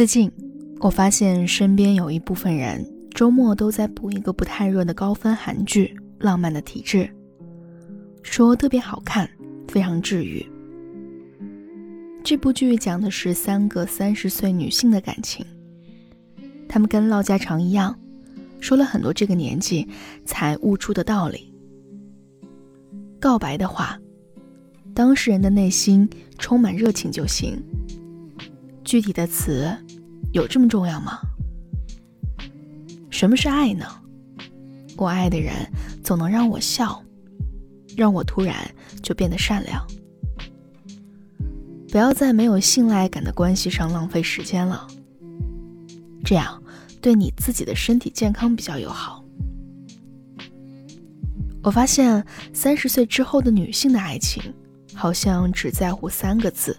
最近，我发现身边有一部分人周末都在补一个不太热的高分韩剧《浪漫的体质》，说特别好看，非常治愈。这部剧讲的是三个三十岁女性的感情，她们跟唠家常一样，说了很多这个年纪才悟出的道理。告白的话，当事人的内心充满热情就行。具体的词，有这么重要吗？什么是爱呢？我爱的人总能让我笑，让我突然就变得善良。不要在没有信赖感的关系上浪费时间了，这样对你自己的身体健康比较友好。我发现三十岁之后的女性的爱情，好像只在乎三个字：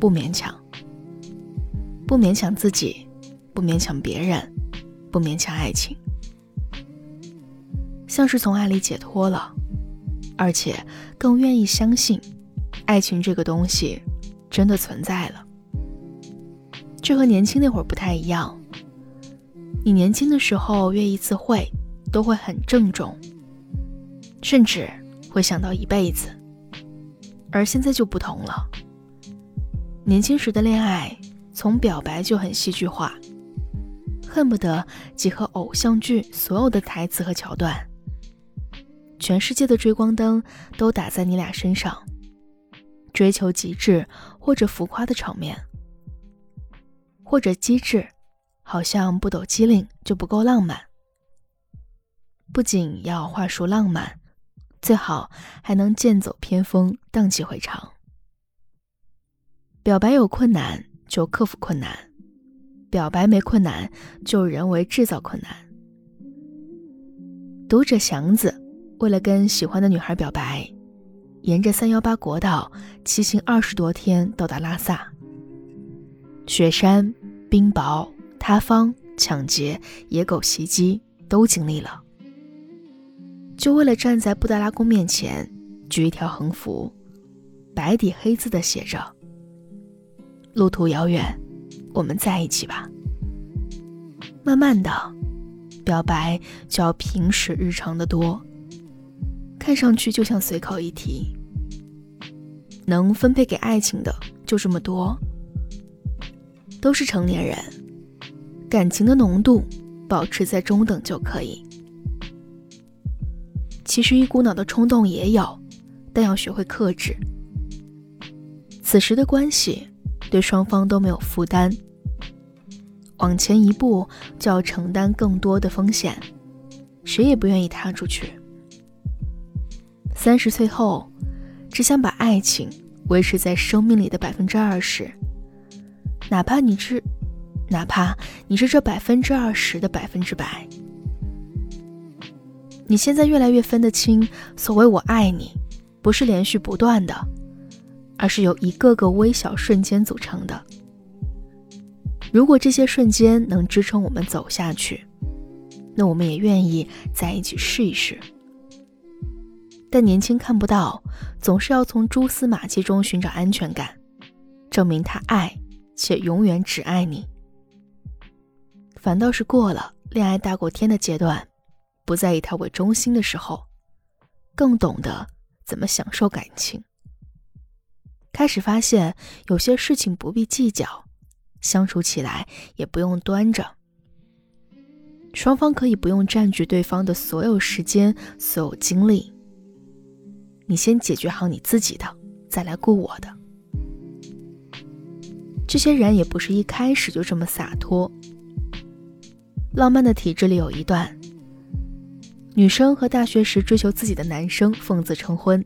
不勉强。不勉强自己，不勉强别人，不勉强爱情，像是从爱里解脱了，而且更愿意相信，爱情这个东西真的存在了。这和年轻那会儿不太一样。你年轻的时候约一次会，都会很郑重，甚至会想到一辈子，而现在就不同了。年轻时的恋爱。从表白就很戏剧化，恨不得集合偶像剧所有的台词和桥段，全世界的追光灯都打在你俩身上，追求极致或者浮夸的场面，或者机智，好像不抖机灵就不够浪漫。不仅要话术浪漫，最好还能剑走偏锋，荡气回肠。表白有困难。就克服困难，表白没困难，就人为制造困难。读者祥子为了跟喜欢的女孩表白，沿着三幺八国道骑行二十多天到达拉萨。雪山、冰雹、塌方、抢劫、野狗袭击都经历了，就为了站在布达拉宫面前举一条横幅，白底黑字的写着。路途遥远，我们在一起吧。慢慢的，表白就要平时日常的多，看上去就像随口一提。能分配给爱情的就这么多，都是成年人，感情的浓度保持在中等就可以。其实一股脑的冲动也有，但要学会克制。此时的关系。对双方都没有负担，往前一步就要承担更多的风险，谁也不愿意踏出去。三十岁后，只想把爱情维持在生命里的百分之二十，哪怕你是，哪怕你是这百分之二十的百分之百。你现在越来越分得清，所谓我爱你，不是连续不断的。而是由一个个微小瞬间组成的。如果这些瞬间能支撑我们走下去，那我们也愿意在一起试一试。但年轻看不到，总是要从蛛丝马迹中寻找安全感，证明他爱且永远只爱你。反倒是过了恋爱大过天的阶段，不再以他为中心的时候，更懂得怎么享受感情。开始发现有些事情不必计较，相处起来也不用端着。双方可以不用占据对方的所有时间、所有精力。你先解决好你自己的，再来顾我的。这些人也不是一开始就这么洒脱。浪漫的体质里有一段，女生和大学时追求自己的男生奉子成婚。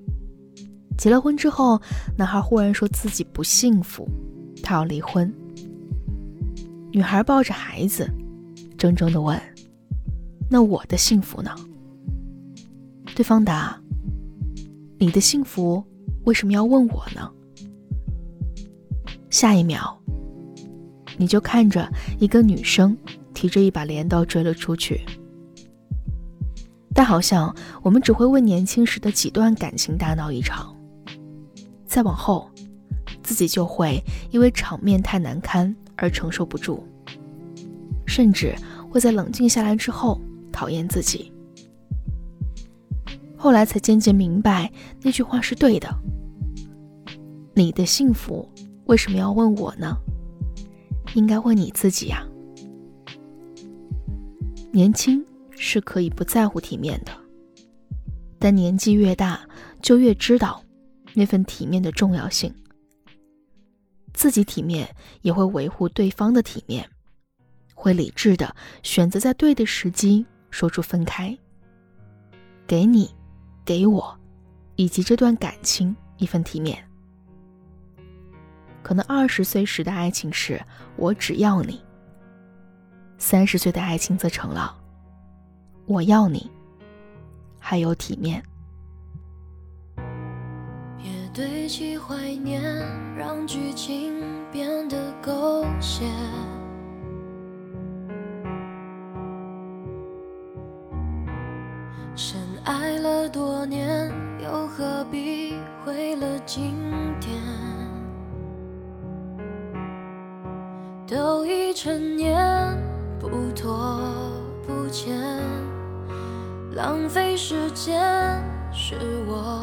结了婚之后，男孩忽然说自己不幸福，他要离婚。女孩抱着孩子，怔怔的问：“那我的幸福呢？”对方答：“你的幸福为什么要问我呢？”下一秒，你就看着一个女生提着一把镰刀追了出去。但好像我们只会为年轻时的几段感情大闹一场。再往后，自己就会因为场面太难堪而承受不住，甚至会在冷静下来之后讨厌自己。后来才渐渐明白那句话是对的。你的幸福为什么要问我呢？应该问你自己呀。年轻是可以不在乎体面的，但年纪越大，就越知道那份体面的重要性。自己体面，也会维护对方的体面，会理智的选择在对的时机说出分开，给你，给我，以及这段感情一份体面。可能二十岁时的爱情是我只要你。三十岁的爱情则成了，我要你，还有体面。堆砌怀念，让剧情变得狗血。深爱了多年，又何必毁了经典？都已成年。不拖不欠，浪费时间是我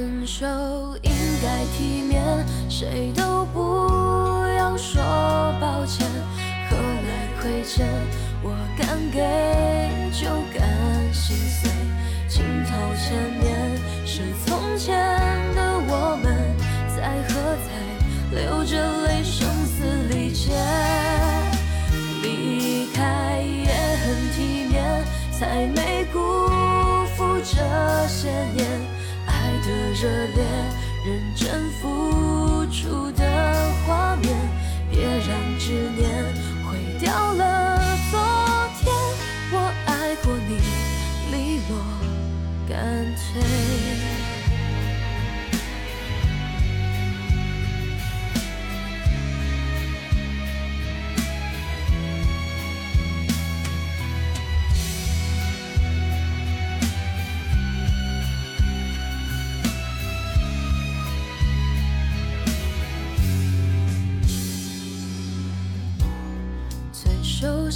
分手应该体面，谁都不要说抱歉。何来亏欠？我敢给就敢心碎。镜头前面，是从前的我们，在喝彩流着泪，热烈，认真付出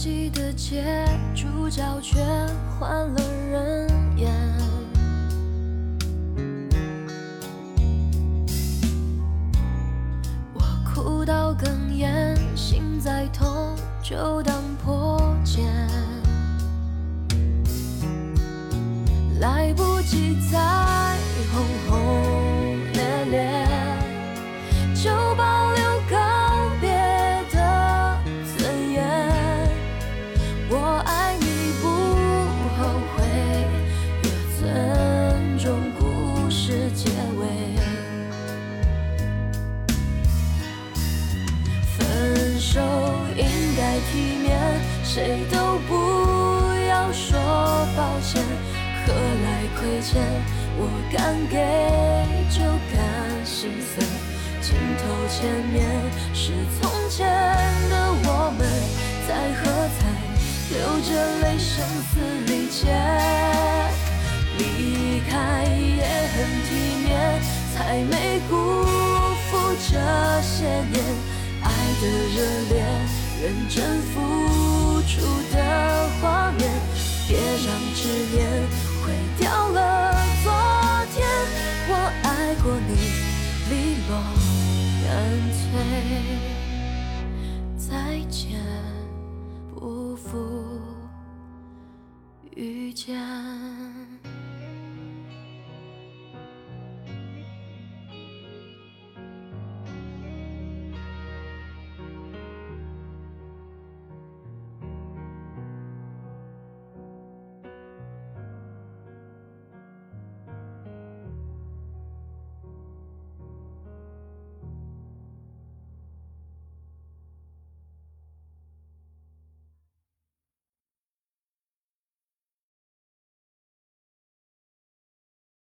熟悉的街，主角却换了人演。我哭到哽咽，心再痛就当破茧，来不及再轰轰亏欠？我敢给就敢心碎，镜头前面是从前的我们，在喝彩流着泪声嘶力竭？离开也很体面，才没辜负这些年爱的热烈，认真付。出的画面，别让执念